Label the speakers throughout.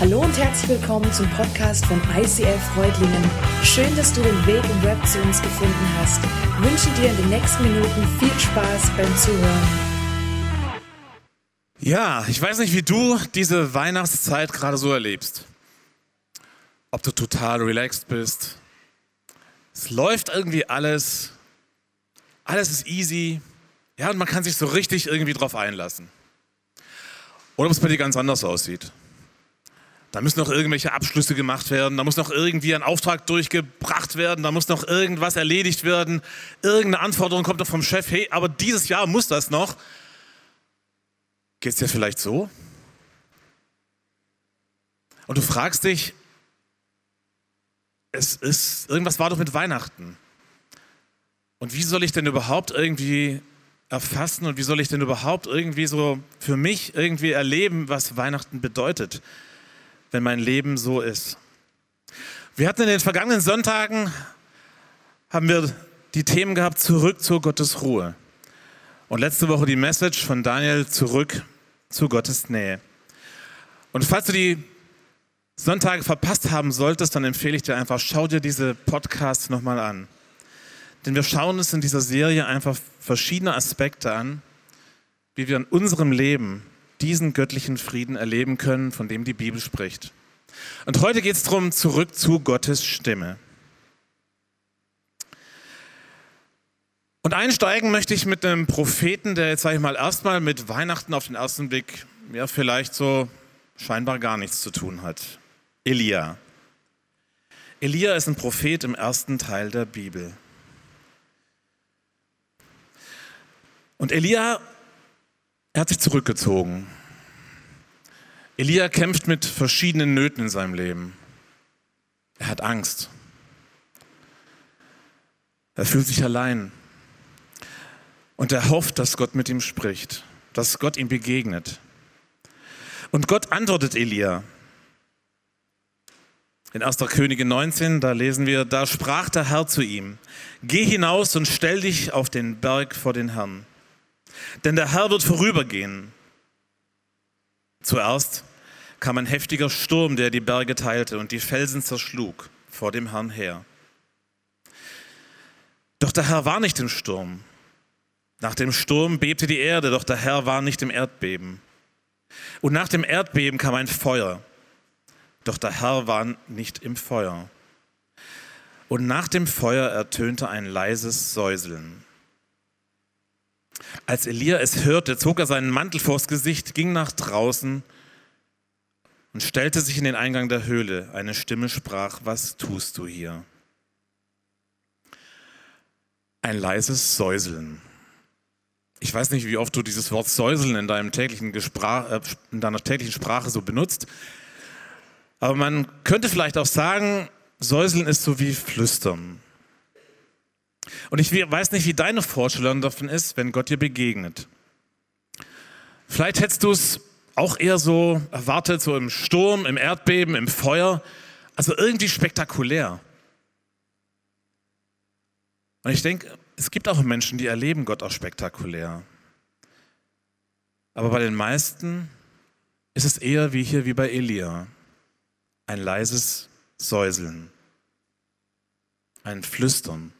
Speaker 1: Hallo und herzlich willkommen zum Podcast von ICF Freudlingen. Schön, dass du den Weg im Web zu uns gefunden hast. Ich wünsche dir in den nächsten Minuten viel Spaß beim Zuhören.
Speaker 2: Ja, ich weiß nicht, wie du diese Weihnachtszeit gerade so erlebst. Ob du total relaxed bist. Es läuft irgendwie alles. Alles ist easy. Ja, und man kann sich so richtig irgendwie drauf einlassen. Oder ob es bei dir ganz anders aussieht. Da müssen noch irgendwelche Abschlüsse gemacht werden, da muss noch irgendwie ein Auftrag durchgebracht werden, da muss noch irgendwas erledigt werden, irgendeine Anforderung kommt noch vom Chef, hey, aber dieses Jahr muss das noch. Geht es dir vielleicht so? Und du fragst dich, es ist, irgendwas war doch mit Weihnachten. Und wie soll ich denn überhaupt irgendwie erfassen und wie soll ich denn überhaupt irgendwie so für mich irgendwie erleben, was Weihnachten bedeutet? Wenn mein Leben so ist. Wir hatten in den vergangenen Sonntagen, haben wir die Themen gehabt, zurück zur Gottes Ruhe. Und letzte Woche die Message von Daniel, zurück zu Gottes Nähe. Und falls du die Sonntage verpasst haben solltest, dann empfehle ich dir einfach, schau dir diese Podcasts nochmal an. Denn wir schauen uns in dieser Serie einfach verschiedene Aspekte an, wie wir in unserem Leben diesen göttlichen Frieden erleben können, von dem die Bibel spricht. Und heute geht es darum, zurück zu Gottes Stimme. Und einsteigen möchte ich mit einem Propheten, der jetzt, sage ich mal, erstmal mit Weihnachten auf den ersten Blick ja vielleicht so scheinbar gar nichts zu tun hat. Elia. Elia ist ein Prophet im ersten Teil der Bibel. Und Elia er hat sich zurückgezogen. Elia kämpft mit verschiedenen Nöten in seinem Leben. Er hat Angst. Er fühlt sich allein. Und er hofft, dass Gott mit ihm spricht, dass Gott ihm begegnet. Und Gott antwortet Elia. In 1. Könige 19, da lesen wir, da sprach der Herr zu ihm, geh hinaus und stell dich auf den Berg vor den Herrn. Denn der Herr wird vorübergehen. Zuerst kam ein heftiger Sturm, der die Berge teilte und die Felsen zerschlug vor dem Herrn her. Doch der Herr war nicht im Sturm. Nach dem Sturm bebte die Erde, doch der Herr war nicht im Erdbeben. Und nach dem Erdbeben kam ein Feuer, doch der Herr war nicht im Feuer. Und nach dem Feuer ertönte ein leises Säuseln. Als Elia es hörte, zog er seinen Mantel vors Gesicht, ging nach draußen und stellte sich in den Eingang der Höhle. Eine Stimme sprach, was tust du hier? Ein leises Säuseln. Ich weiß nicht, wie oft du dieses Wort Säuseln in, deinem täglichen Gesprach, äh, in deiner täglichen Sprache so benutzt. Aber man könnte vielleicht auch sagen, Säuseln ist so wie Flüstern. Und ich weiß nicht, wie deine Vorstellung davon ist, wenn Gott dir begegnet. Vielleicht hättest du es auch eher so erwartet, so im Sturm, im Erdbeben, im Feuer. Also irgendwie spektakulär. Und ich denke, es gibt auch Menschen, die erleben Gott auch spektakulär. Aber bei den meisten ist es eher wie hier wie bei Elia. Ein leises Säuseln. Ein Flüstern.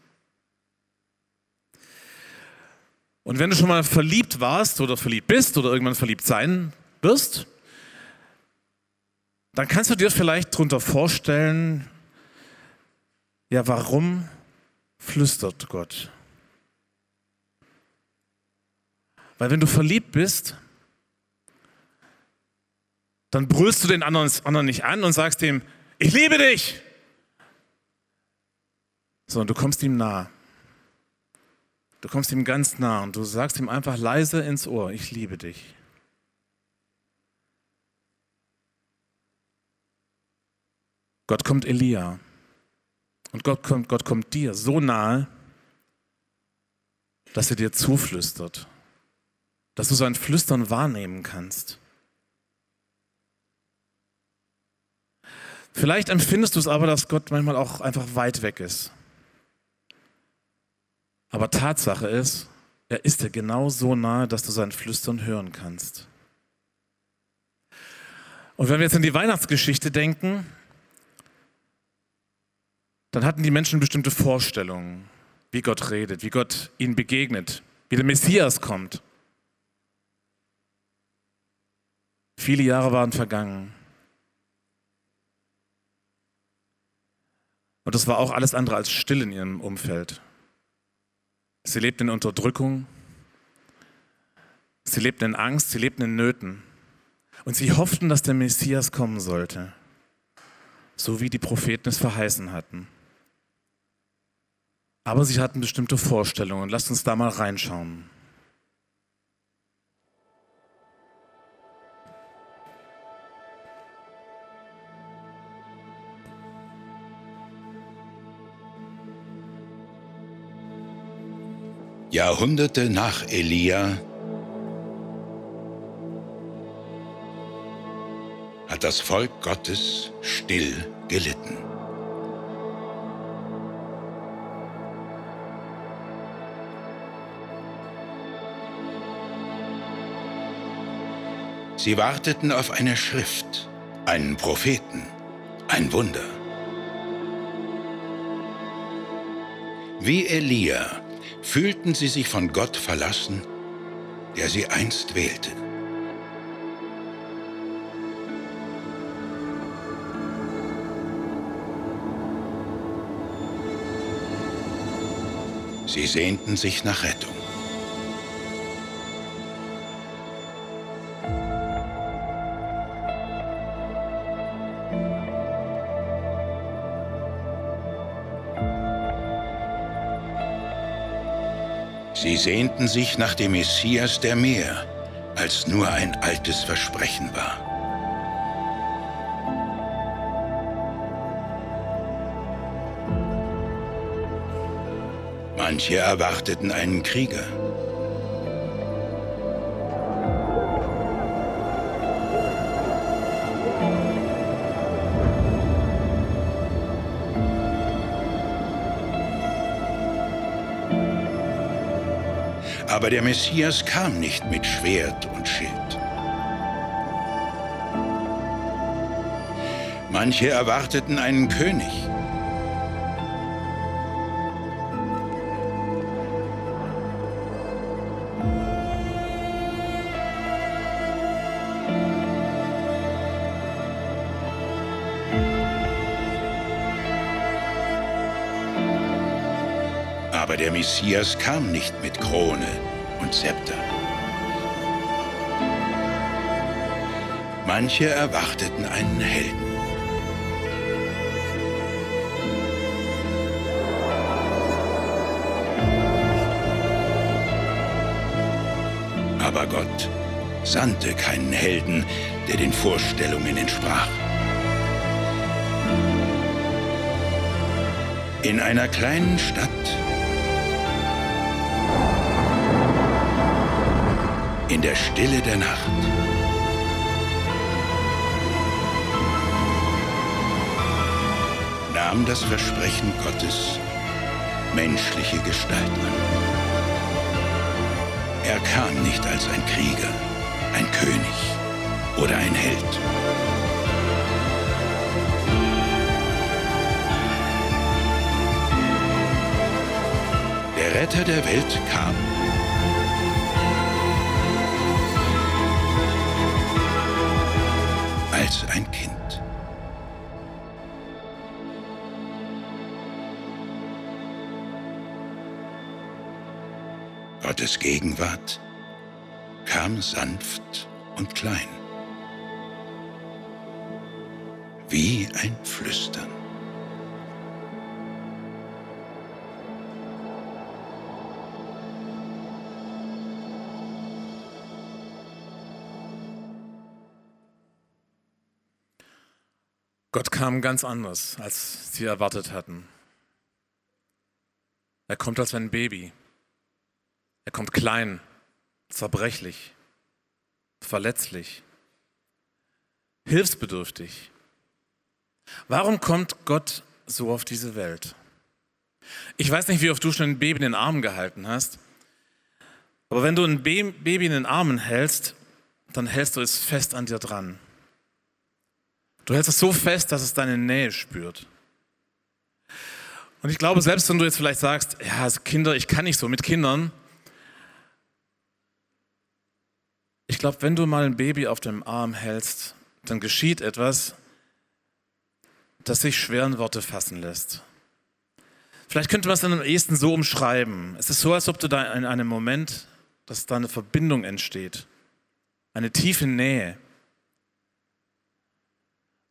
Speaker 2: Und wenn du schon mal verliebt warst oder verliebt bist oder irgendwann verliebt sein wirst, dann kannst du dir vielleicht darunter vorstellen, ja, warum flüstert Gott? Weil wenn du verliebt bist, dann brüllst du den anderen, anderen nicht an und sagst ihm, ich liebe dich, sondern du kommst ihm nah. Du kommst ihm ganz nah und du sagst ihm einfach leise ins Ohr, ich liebe dich. Gott kommt Elia und Gott kommt, Gott kommt dir so nahe, dass er dir zuflüstert, dass du sein Flüstern wahrnehmen kannst. Vielleicht empfindest du es aber, dass Gott manchmal auch einfach weit weg ist. Aber Tatsache ist, er ist dir genau so nahe, dass du sein Flüstern hören kannst. Und wenn wir jetzt an die Weihnachtsgeschichte denken, dann hatten die Menschen bestimmte Vorstellungen, wie Gott redet, wie Gott ihnen begegnet, wie der Messias kommt. Viele Jahre waren vergangen. Und das war auch alles andere als still in ihrem Umfeld. Sie lebten in Unterdrückung, sie lebten in Angst, sie lebten in Nöten. Und sie hofften, dass der Messias kommen sollte, so wie die Propheten es verheißen hatten. Aber sie hatten bestimmte Vorstellungen. Lasst uns da mal reinschauen.
Speaker 3: Jahrhunderte nach Elia hat das Volk Gottes still gelitten. Sie warteten auf eine Schrift, einen Propheten, ein Wunder. Wie Elia fühlten sie sich von Gott verlassen, der sie einst wählte. Sie sehnten sich nach Rettung. Sie sehnten sich nach dem Messias, der mehr als nur ein altes Versprechen war. Manche erwarteten einen Krieger. Aber der Messias kam nicht mit Schwert und Schild. Manche erwarteten einen König. Aber der Messias kam nicht mit Krone und Zepter. Manche erwarteten einen Helden. Aber Gott sandte keinen Helden, der den Vorstellungen entsprach. In einer kleinen Stadt in der Stille der Nacht. nahm das Versprechen Gottes menschliche Gestalt an. Er kam nicht als ein Krieger, ein König oder ein Held. Der Retter der Welt kam als ein Kind. Gottes Gegenwart kam sanft und klein, wie ein Flüstern.
Speaker 2: Gott kam ganz anders, als sie erwartet hatten. Er kommt als ein Baby. Er kommt klein, zerbrechlich, verletzlich, hilfsbedürftig. Warum kommt Gott so auf diese Welt? Ich weiß nicht, wie oft du schon ein Baby in den Armen gehalten hast, aber wenn du ein Baby in den Armen hältst, dann hältst du es fest an dir dran. Du hältst es so fest, dass es deine Nähe spürt. Und ich glaube, selbst wenn du jetzt vielleicht sagst, ja, Kinder, ich kann nicht so mit Kindern. Ich glaube, wenn du mal ein Baby auf dem Arm hältst, dann geschieht etwas, das sich schwer in Worte fassen lässt. Vielleicht könnte man es dann am ehesten so umschreiben. Es ist so, als ob du da in einem Moment, dass da eine Verbindung entsteht. Eine tiefe Nähe.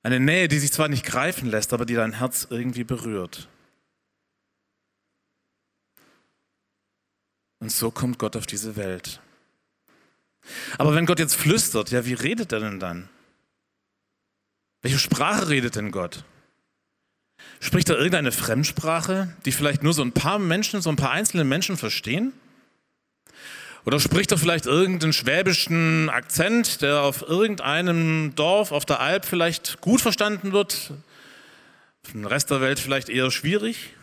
Speaker 2: Eine Nähe, die sich zwar nicht greifen lässt, aber die dein Herz irgendwie berührt. Und so kommt Gott auf diese Welt. Aber wenn Gott jetzt flüstert, ja, wie redet er denn dann? Welche Sprache redet denn Gott? Spricht er irgendeine Fremdsprache, die vielleicht nur so ein paar Menschen, so ein paar einzelne Menschen verstehen? Oder spricht er vielleicht irgendeinen schwäbischen Akzent, der auf irgendeinem Dorf auf der Alp vielleicht gut verstanden wird, für den Rest der Welt vielleicht eher schwierig?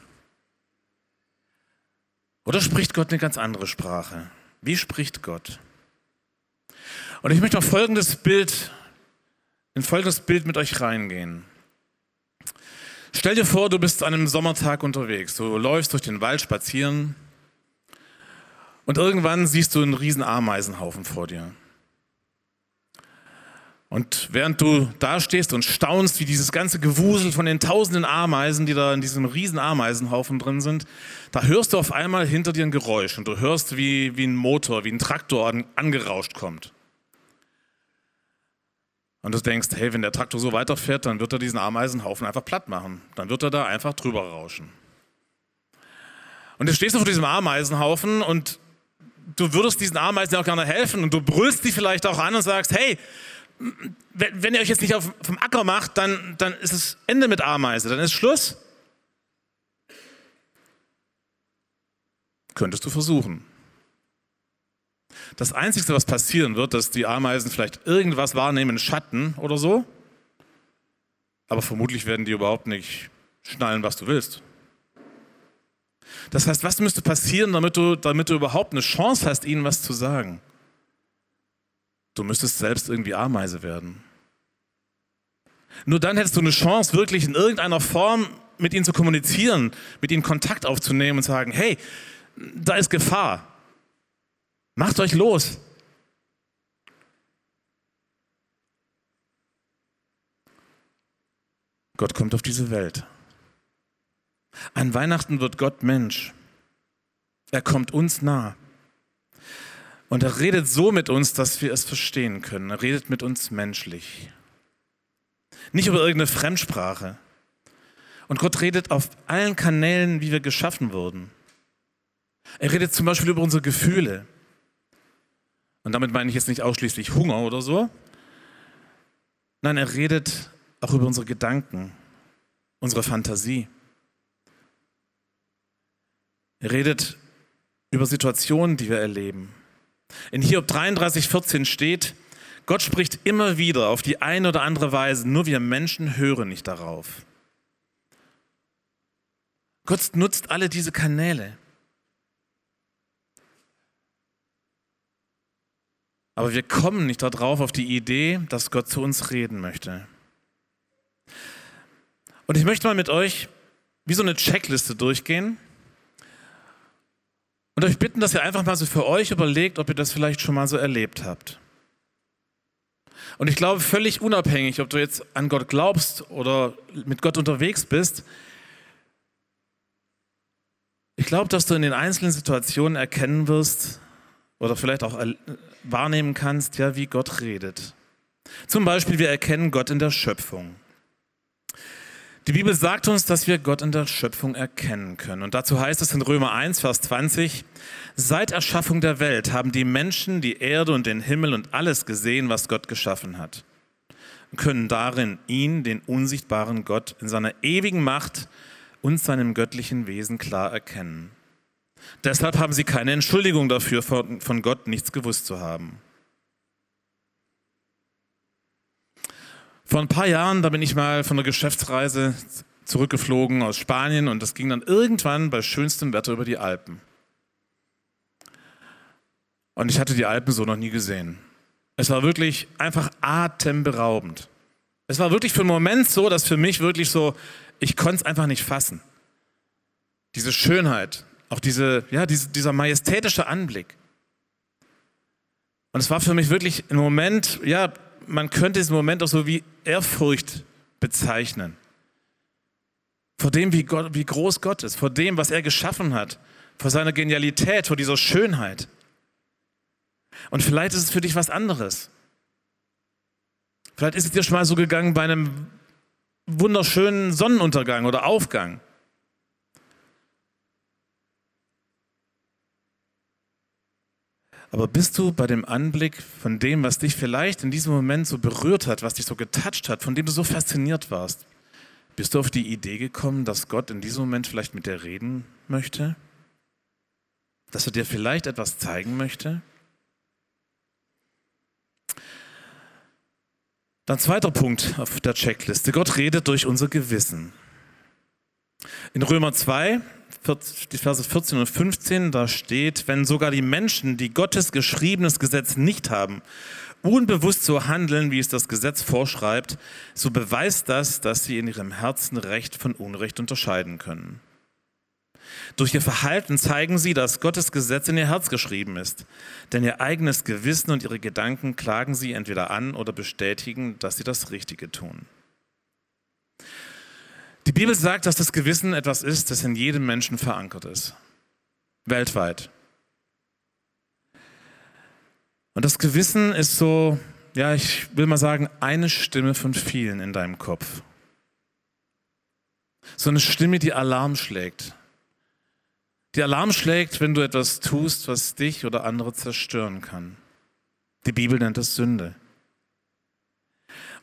Speaker 2: Oder spricht Gott eine ganz andere Sprache? Wie spricht Gott? Und ich möchte auf folgendes Bild, in folgendes Bild mit euch reingehen. Stell dir vor, du bist an einem Sommertag unterwegs. Du läufst durch den Wald spazieren und irgendwann siehst du einen riesen Ameisenhaufen vor dir. Und während du da stehst und staunst, wie dieses ganze Gewusel von den tausenden Ameisen, die da in diesem riesen Ameisenhaufen drin sind, da hörst du auf einmal hinter dir ein Geräusch und du hörst, wie, wie ein Motor, wie ein Traktor angerauscht kommt. Und du denkst, hey, wenn der Traktor so weiterfährt, dann wird er diesen Ameisenhaufen einfach platt machen. Dann wird er da einfach drüber rauschen. Und jetzt stehst du vor diesem Ameisenhaufen und du würdest diesen Ameisen auch gerne helfen und du brüllst die vielleicht auch an und sagst, hey, wenn ihr euch jetzt nicht auf, vom Acker macht, dann, dann ist es Ende mit Ameise, dann ist Schluss. Könntest du versuchen. Das Einzige, was passieren wird, dass die Ameisen vielleicht irgendwas wahrnehmen, Schatten oder so. Aber vermutlich werden die überhaupt nicht schnallen, was du willst. Das heißt, was müsste passieren, damit du, damit du überhaupt eine Chance hast, ihnen was zu sagen? Du müsstest selbst irgendwie Ameise werden. Nur dann hättest du eine Chance, wirklich in irgendeiner Form mit ihnen zu kommunizieren, mit ihnen Kontakt aufzunehmen und sagen, hey, da ist Gefahr. Macht euch los. Gott kommt auf diese Welt. An Weihnachten wird Gott Mensch. Er kommt uns nah. Und er redet so mit uns, dass wir es verstehen können. Er redet mit uns menschlich. Nicht über irgendeine Fremdsprache. Und Gott redet auf allen Kanälen, wie wir geschaffen wurden. Er redet zum Beispiel über unsere Gefühle. Und damit meine ich jetzt nicht ausschließlich Hunger oder so. Nein, er redet auch über unsere Gedanken, unsere Fantasie. Er redet über Situationen, die wir erleben. In Hiob 33, 14 steht, Gott spricht immer wieder auf die eine oder andere Weise, nur wir Menschen hören nicht darauf. Gott nutzt alle diese Kanäle. Aber wir kommen nicht darauf auf die Idee, dass Gott zu uns reden möchte. Und ich möchte mal mit euch wie so eine Checkliste durchgehen und euch bitten, dass ihr einfach mal so für euch überlegt, ob ihr das vielleicht schon mal so erlebt habt. Und ich glaube, völlig unabhängig, ob du jetzt an Gott glaubst oder mit Gott unterwegs bist, ich glaube, dass du in den einzelnen Situationen erkennen wirst oder vielleicht auch wahrnehmen kannst, ja, wie Gott redet. Zum Beispiel, wir erkennen Gott in der Schöpfung. Die Bibel sagt uns, dass wir Gott in der Schöpfung erkennen können. Und dazu heißt es in Römer 1, Vers 20, seit Erschaffung der Welt haben die Menschen die Erde und den Himmel und alles gesehen, was Gott geschaffen hat. Und können darin ihn, den unsichtbaren Gott, in seiner ewigen Macht und seinem göttlichen Wesen klar erkennen. Deshalb haben sie keine Entschuldigung dafür, von Gott nichts gewusst zu haben. Vor ein paar Jahren, da bin ich mal von einer Geschäftsreise zurückgeflogen aus Spanien und das ging dann irgendwann bei schönstem Wetter über die Alpen. Und ich hatte die Alpen so noch nie gesehen. Es war wirklich einfach atemberaubend. Es war wirklich für einen Moment so, dass für mich wirklich so, ich konnte es einfach nicht fassen. Diese Schönheit, auch diese, ja, diese, dieser majestätische Anblick. Und es war für mich wirklich ein Moment, ja, man könnte diesen Moment auch so wie Ehrfurcht bezeichnen. Vor dem, wie, Gott, wie groß Gott ist, vor dem, was er geschaffen hat, vor seiner Genialität, vor dieser Schönheit. Und vielleicht ist es für dich was anderes. Vielleicht ist es dir schon mal so gegangen bei einem wunderschönen Sonnenuntergang oder Aufgang. Aber bist du bei dem Anblick von dem, was dich vielleicht in diesem Moment so berührt hat, was dich so getatscht hat, von dem du so fasziniert warst, bist du auf die Idee gekommen, dass Gott in diesem Moment vielleicht mit dir reden möchte? Dass er dir vielleicht etwas zeigen möchte? Dann zweiter Punkt auf der Checkliste. Gott redet durch unser Gewissen. In Römer 2, die Verse 14 und 15, da steht, wenn sogar die Menschen, die Gottes geschriebenes Gesetz nicht haben, unbewusst so handeln, wie es das Gesetz vorschreibt, so beweist das, dass sie in ihrem Herzen Recht von Unrecht unterscheiden können. Durch ihr Verhalten zeigen sie, dass Gottes Gesetz in ihr Herz geschrieben ist. Denn ihr eigenes Gewissen und ihre Gedanken klagen sie entweder an oder bestätigen, dass sie das Richtige tun. Die Bibel sagt, dass das Gewissen etwas ist, das in jedem Menschen verankert ist. Weltweit. Und das Gewissen ist so, ja, ich will mal sagen, eine Stimme von vielen in deinem Kopf. So eine Stimme, die Alarm schlägt. Die Alarm schlägt, wenn du etwas tust, was dich oder andere zerstören kann. Die Bibel nennt es Sünde.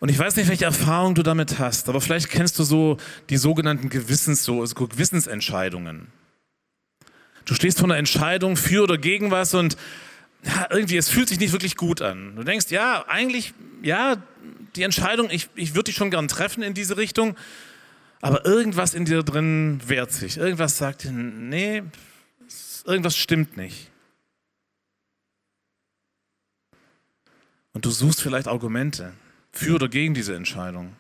Speaker 2: Und ich weiß nicht, welche Erfahrung du damit hast, aber vielleicht kennst du so die sogenannten Gewissens, so, also Gewissensentscheidungen. Du stehst vor einer Entscheidung für oder gegen was und ja, irgendwie, es fühlt sich nicht wirklich gut an. Du denkst, ja, eigentlich, ja, die Entscheidung, ich, ich würde dich schon gern treffen in diese Richtung, aber irgendwas in dir drin wehrt sich. Irgendwas sagt dir, nee, irgendwas stimmt nicht. Und du suchst vielleicht Argumente für oder gegen diese Entscheidung.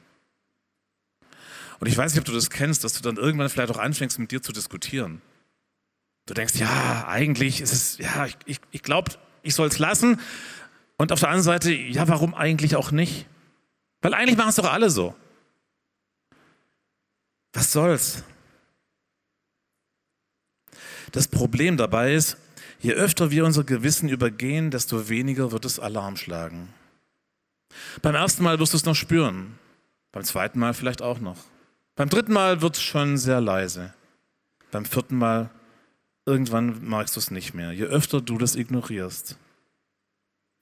Speaker 2: Und ich weiß nicht, ob du das kennst, dass du dann irgendwann vielleicht auch anfängst, mit dir zu diskutieren. Du denkst, ja, eigentlich ist es, ja, ich, ich, ich glaube, ich soll es lassen. Und auf der anderen Seite, ja, warum eigentlich auch nicht? Weil eigentlich machen es doch alle so. Was soll's? Das Problem dabei ist, je öfter wir unser Gewissen übergehen, desto weniger wird es Alarm schlagen. Beim ersten Mal wirst du es noch spüren, beim zweiten Mal vielleicht auch noch. Beim dritten Mal wird es schon sehr leise. Beim vierten Mal, irgendwann magst du es nicht mehr, je öfter du das ignorierst.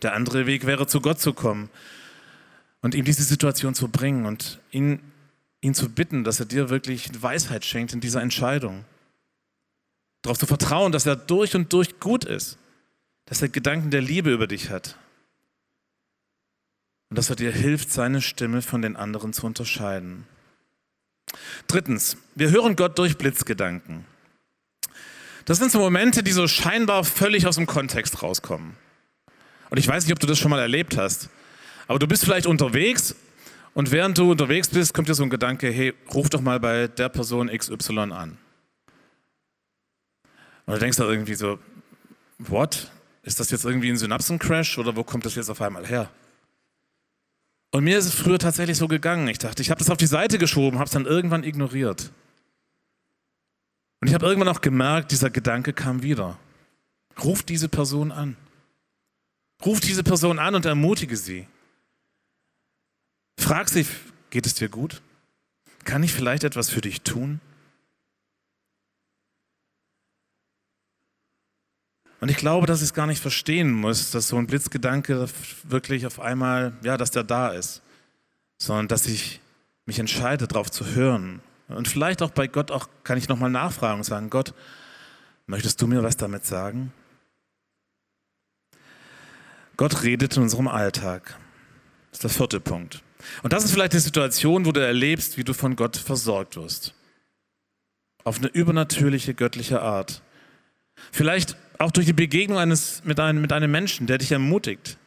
Speaker 2: Der andere Weg wäre, zu Gott zu kommen und ihm diese Situation zu bringen und ihn ihn zu bitten, dass er dir wirklich Weisheit schenkt in dieser Entscheidung. Darauf zu vertrauen, dass er durch und durch gut ist, dass er Gedanken der Liebe über dich hat und dass er dir hilft, seine Stimme von den anderen zu unterscheiden. Drittens, wir hören Gott durch Blitzgedanken. Das sind so Momente, die so scheinbar völlig aus dem Kontext rauskommen. Und ich weiß nicht, ob du das schon mal erlebt hast, aber du bist vielleicht unterwegs und während du unterwegs bist, kommt dir so ein Gedanke, hey, ruf doch mal bei der Person XY an. Und du denkst da irgendwie so, what? Ist das jetzt irgendwie ein Synapsencrash oder wo kommt das jetzt auf einmal her? Und mir ist es früher tatsächlich so gegangen. Ich dachte, ich habe das auf die Seite geschoben, habe es dann irgendwann ignoriert. Und ich habe irgendwann auch gemerkt, dieser Gedanke kam wieder. Ruf diese Person an. Ruf diese Person an und ermutige sie. Frag sie, geht es dir gut? Kann ich vielleicht etwas für dich tun? Und ich glaube, dass ich es gar nicht verstehen muss, dass so ein Blitzgedanke wirklich auf einmal, ja, dass der da ist, sondern dass ich mich entscheide, darauf zu hören. Und vielleicht auch bei Gott auch kann ich nochmal nachfragen und sagen, Gott, möchtest du mir was damit sagen? Gott redet in unserem Alltag. Das ist der vierte Punkt. Und das ist vielleicht die Situation, wo du erlebst, wie du von Gott versorgt wirst. Auf eine übernatürliche, göttliche Art. Vielleicht auch durch die Begegnung eines, mit, einem, mit einem Menschen, der dich ermutigt.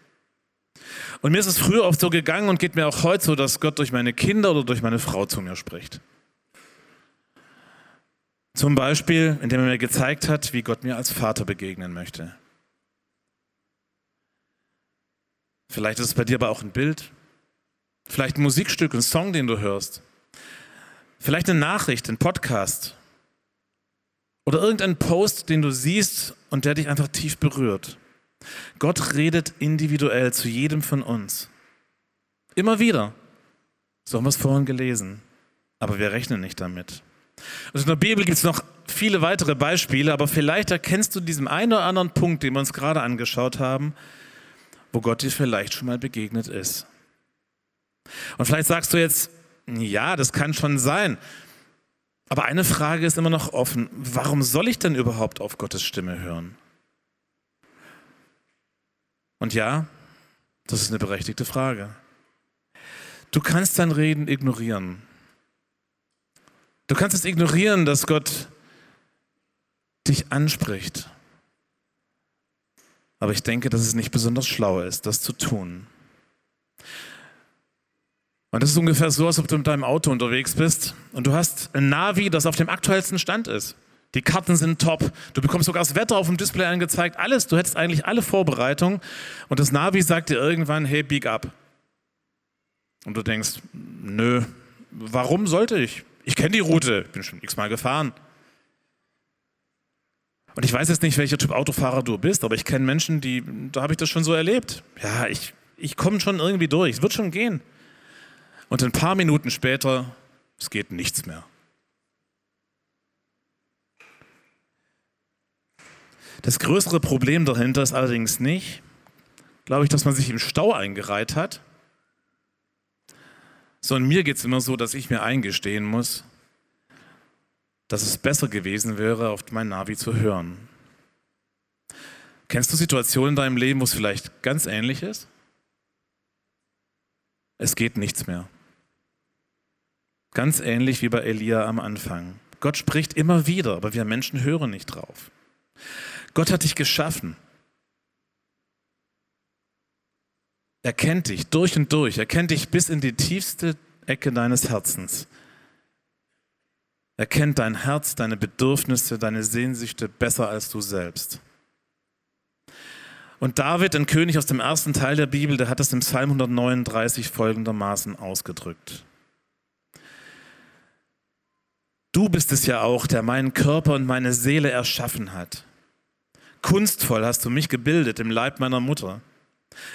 Speaker 2: Und mir ist es früher oft so gegangen und geht mir auch heute so, dass Gott durch meine Kinder oder durch meine Frau zu mir spricht. Zum Beispiel, indem er mir gezeigt hat, wie Gott mir als Vater begegnen möchte. Vielleicht ist es bei dir aber auch ein Bild, vielleicht ein Musikstück, ein Song, den du hörst, vielleicht eine Nachricht, ein Podcast oder irgendein Post, den du siehst und der dich einfach tief berührt. Gott redet individuell zu jedem von uns. Immer wieder. So haben wir es vorhin gelesen. Aber wir rechnen nicht damit. Also in der Bibel gibt es noch viele weitere Beispiele, aber vielleicht erkennst du diesen einen oder anderen Punkt, den wir uns gerade angeschaut haben, wo Gott dir vielleicht schon mal begegnet ist. Und vielleicht sagst du jetzt, ja, das kann schon sein. Aber eine Frage ist immer noch offen. Warum soll ich denn überhaupt auf Gottes Stimme hören? Und ja, das ist eine berechtigte Frage. Du kannst dein Reden ignorieren. Du kannst es ignorieren, dass Gott dich anspricht. Aber ich denke, dass es nicht besonders schlau ist, das zu tun. Und das ist ungefähr so, als ob du mit deinem Auto unterwegs bist und du hast ein Navi, das auf dem aktuellsten Stand ist. Die Karten sind top. Du bekommst sogar das Wetter auf dem Display angezeigt. Alles. Du hättest eigentlich alle Vorbereitungen. Und das Navi sagt dir irgendwann, hey, bieg ab. Und du denkst, nö, warum sollte ich? Ich kenne die Route. Bin schon x-mal gefahren. Und ich weiß jetzt nicht, welcher Typ Autofahrer du bist, aber ich kenne Menschen, die, da habe ich das schon so erlebt. Ja, ich, ich komme schon irgendwie durch. Es wird schon gehen. Und ein paar Minuten später, es geht nichts mehr. Das größere Problem dahinter ist allerdings nicht, glaube ich, dass man sich im Stau eingereiht hat, sondern mir geht es immer so, dass ich mir eingestehen muss, dass es besser gewesen wäre, auf mein Navi zu hören. Kennst du Situationen in deinem Leben, wo es vielleicht ganz ähnlich ist? Es geht nichts mehr. Ganz ähnlich wie bei Elia am Anfang. Gott spricht immer wieder, aber wir Menschen hören nicht drauf. Gott hat dich geschaffen. Er kennt dich durch und durch. Er kennt dich bis in die tiefste Ecke deines Herzens. Er kennt dein Herz, deine Bedürfnisse, deine Sehnsüchte besser als du selbst. Und David, ein König aus dem ersten Teil der Bibel, der hat es im Psalm 139 folgendermaßen ausgedrückt. Du bist es ja auch, der meinen Körper und meine Seele erschaffen hat. Kunstvoll hast du mich gebildet im Leib meiner Mutter.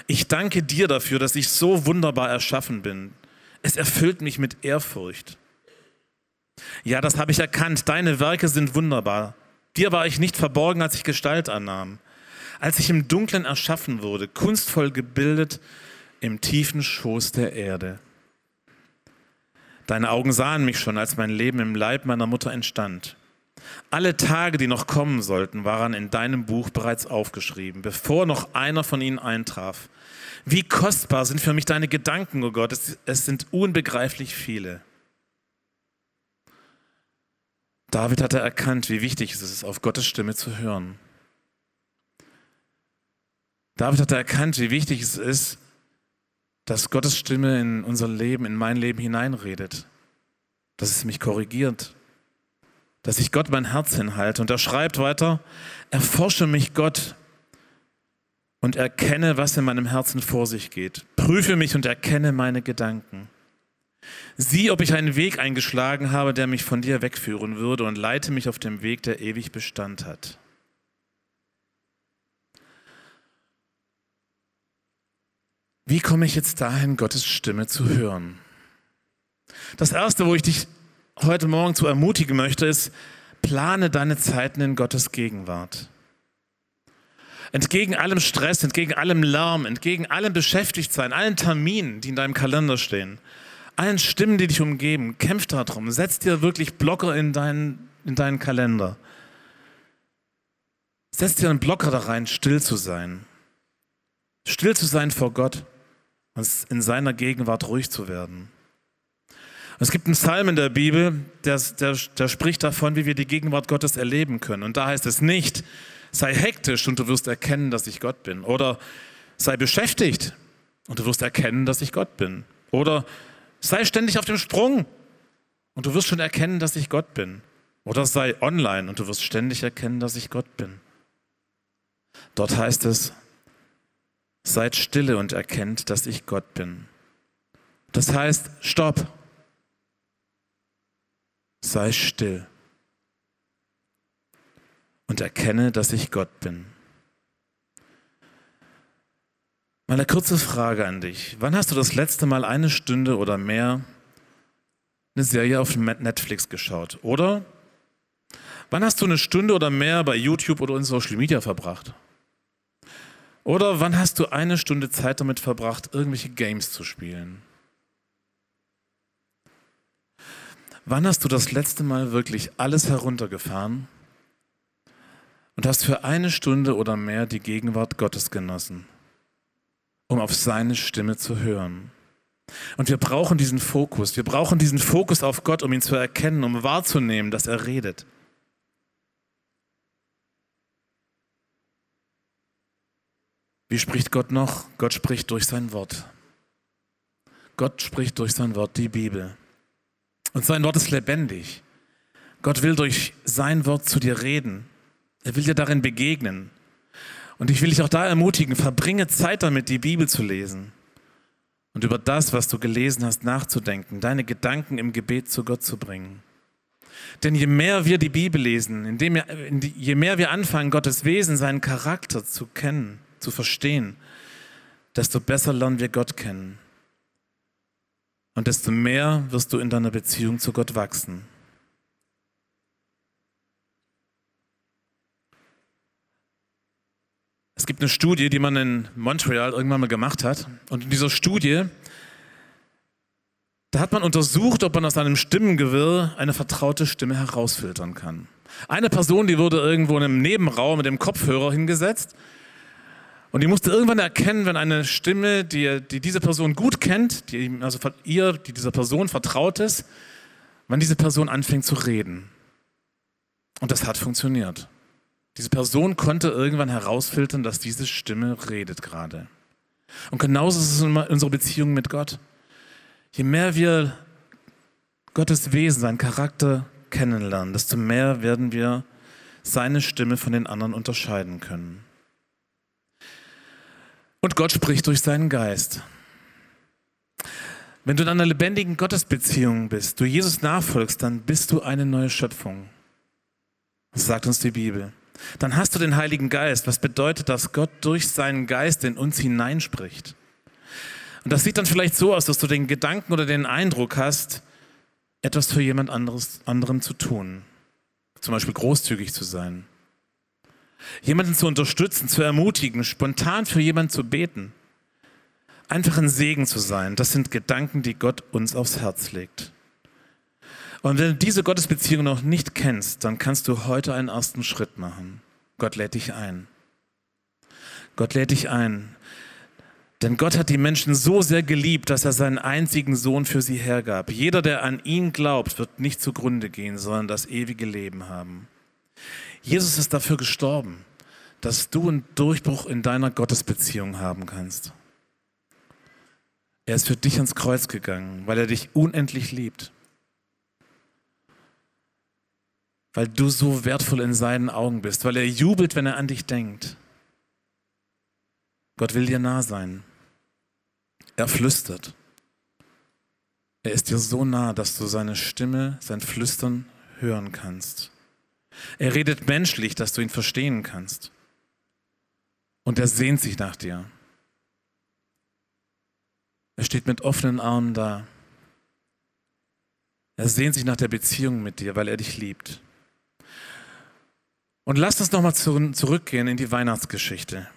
Speaker 2: Ich danke dir dafür, dass ich so wunderbar erschaffen bin. Es erfüllt mich mit Ehrfurcht. Ja, das habe ich erkannt. Deine Werke sind wunderbar. Dir war ich nicht verborgen, als ich Gestalt annahm. Als ich im Dunklen erschaffen wurde, kunstvoll gebildet im tiefen Schoß der Erde. Deine Augen sahen mich schon, als mein Leben im Leib meiner Mutter entstand. Alle Tage, die noch kommen sollten, waren in deinem Buch bereits aufgeschrieben, bevor noch einer von ihnen eintraf. Wie kostbar sind für mich deine Gedanken, o oh Gott, es, es sind unbegreiflich viele. David hatte erkannt, wie wichtig es ist, auf Gottes Stimme zu hören. David hatte erkannt, wie wichtig es ist, dass Gottes Stimme in unser Leben, in mein Leben hineinredet, dass es mich korrigiert, dass ich Gott mein Herz hinhalte. Und er schreibt weiter, erforsche mich Gott und erkenne, was in meinem Herzen vor sich geht. Prüfe mich und erkenne meine Gedanken. Sieh, ob ich einen Weg eingeschlagen habe, der mich von dir wegführen würde und leite mich auf dem Weg, der ewig Bestand hat. Wie komme ich jetzt dahin, Gottes Stimme zu hören? Das Erste, wo ich dich heute Morgen zu ermutigen möchte, ist, plane deine Zeiten in Gottes Gegenwart. Entgegen allem Stress, entgegen allem Lärm, entgegen allem Beschäftigtsein, allen Terminen, die in deinem Kalender stehen, allen Stimmen, die dich umgeben, kämpf darum. Setz dir wirklich Blocker in deinen, in deinen Kalender. Setz dir einen Blocker da rein, still zu sein. Still zu sein vor Gott und in seiner Gegenwart ruhig zu werden. Es gibt einen Psalm in der Bibel, der, der, der spricht davon, wie wir die Gegenwart Gottes erleben können. Und da heißt es nicht, sei hektisch und du wirst erkennen, dass ich Gott bin. Oder sei beschäftigt und du wirst erkennen, dass ich Gott bin. Oder sei ständig auf dem Sprung und du wirst schon erkennen, dass ich Gott bin. Oder sei online und du wirst ständig erkennen, dass ich Gott bin. Dort heißt es, seid stille und erkennt, dass ich Gott bin. Das heißt, stopp. Sei still und erkenne, dass ich Gott bin. Mal eine kurze Frage an dich. Wann hast du das letzte Mal eine Stunde oder mehr eine Serie auf Netflix geschaut? Oder wann hast du eine Stunde oder mehr bei YouTube oder in Social Media verbracht? Oder wann hast du eine Stunde Zeit damit verbracht, irgendwelche Games zu spielen? Wann hast du das letzte Mal wirklich alles heruntergefahren und hast für eine Stunde oder mehr die Gegenwart Gottes genossen, um auf seine Stimme zu hören. Und wir brauchen diesen Fokus, wir brauchen diesen Fokus auf Gott, um ihn zu erkennen, um wahrzunehmen, dass er redet. Wie spricht Gott noch? Gott spricht durch sein Wort. Gott spricht durch sein Wort, die Bibel. Und sein Wort ist lebendig. Gott will durch sein Wort zu dir reden. Er will dir darin begegnen. Und ich will dich auch da ermutigen, verbringe Zeit damit, die Bibel zu lesen und über das, was du gelesen hast, nachzudenken, deine Gedanken im Gebet zu Gott zu bringen. Denn je mehr wir die Bibel lesen, indem je mehr wir anfangen, Gottes Wesen, seinen Charakter zu kennen, zu verstehen, desto besser lernen wir Gott kennen. Und desto mehr wirst du in deiner Beziehung zu Gott wachsen. Es gibt eine Studie, die man in Montreal irgendwann mal gemacht hat. Und in dieser Studie, da hat man untersucht, ob man aus einem Stimmengewirr eine vertraute Stimme herausfiltern kann. Eine Person, die wurde irgendwo in einem Nebenraum mit dem Kopfhörer hingesetzt und die musste irgendwann erkennen, wenn eine Stimme, die, die diese Person gut kennt, die also ihr, die dieser Person vertraut ist, wann diese Person anfängt zu reden. Und das hat funktioniert. Diese Person konnte irgendwann herausfiltern, dass diese Stimme redet gerade. Und genauso ist es in unserer Beziehung mit Gott. Je mehr wir Gottes Wesen, seinen Charakter kennenlernen, desto mehr werden wir seine Stimme von den anderen unterscheiden können. Und Gott spricht durch seinen Geist. Wenn du in einer lebendigen Gottesbeziehung bist, du Jesus nachfolgst, dann bist du eine neue Schöpfung. Das sagt uns die Bibel dann hast du den Heiligen Geist. Was bedeutet das? Gott durch seinen Geist in uns hineinspricht. Und das sieht dann vielleicht so aus, dass du den Gedanken oder den Eindruck hast, etwas für jemand anderes, anderen zu tun. Zum Beispiel großzügig zu sein. Jemanden zu unterstützen, zu ermutigen, spontan für jemanden zu beten. Einfach ein Segen zu sein. Das sind Gedanken, die Gott uns aufs Herz legt. Und wenn du diese Gottesbeziehung noch nicht kennst, dann kannst du heute einen ersten Schritt machen. Gott lädt dich ein. Gott lädt dich ein. Denn Gott hat die Menschen so sehr geliebt, dass er seinen einzigen Sohn für sie hergab. Jeder, der an ihn glaubt, wird nicht zugrunde gehen, sondern das ewige Leben haben. Jesus ist dafür gestorben, dass du einen Durchbruch in deiner Gottesbeziehung haben kannst. Er ist für dich ans Kreuz gegangen, weil er dich unendlich liebt. weil du so wertvoll in seinen Augen bist, weil er jubelt, wenn er an dich denkt. Gott will dir nah sein. Er flüstert. Er ist dir so nah, dass du seine Stimme, sein Flüstern hören kannst. Er redet menschlich, dass du ihn verstehen kannst. Und er sehnt sich nach dir. Er steht mit offenen Armen da. Er sehnt sich nach der Beziehung mit dir, weil er dich liebt. Und lasst uns nochmal zurückgehen in die Weihnachtsgeschichte.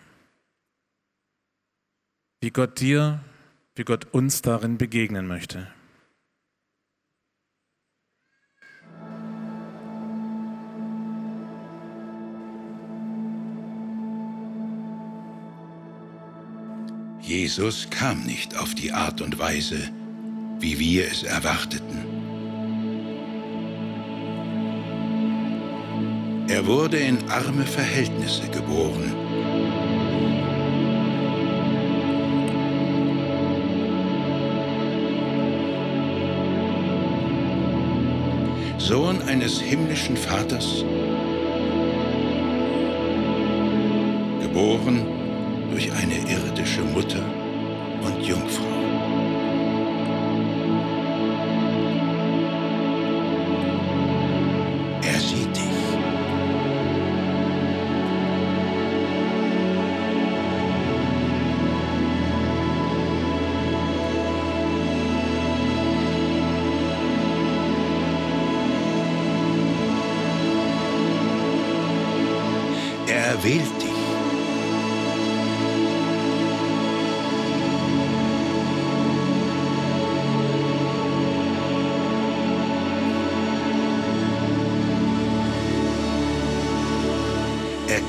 Speaker 2: Wie Gott dir, wie Gott uns darin begegnen möchte.
Speaker 3: Jesus kam nicht auf die Art und Weise, wie wir es erwarteten. Er wurde in arme Verhältnisse geboren. Sohn eines himmlischen Vaters, geboren durch eine irdische Mutter und Jungfrau.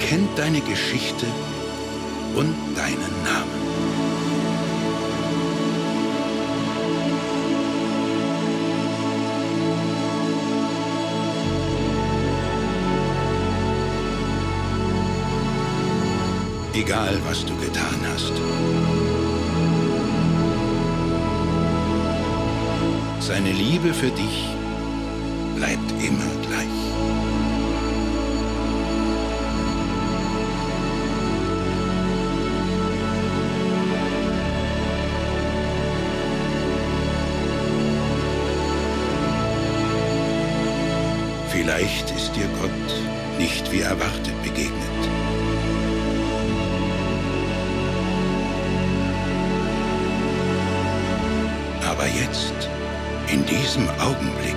Speaker 3: Kennt deine Geschichte und deinen Namen. Egal, was du getan hast. Seine Liebe für dich bleibt immer gleich. Aber jetzt, in diesem Augenblick,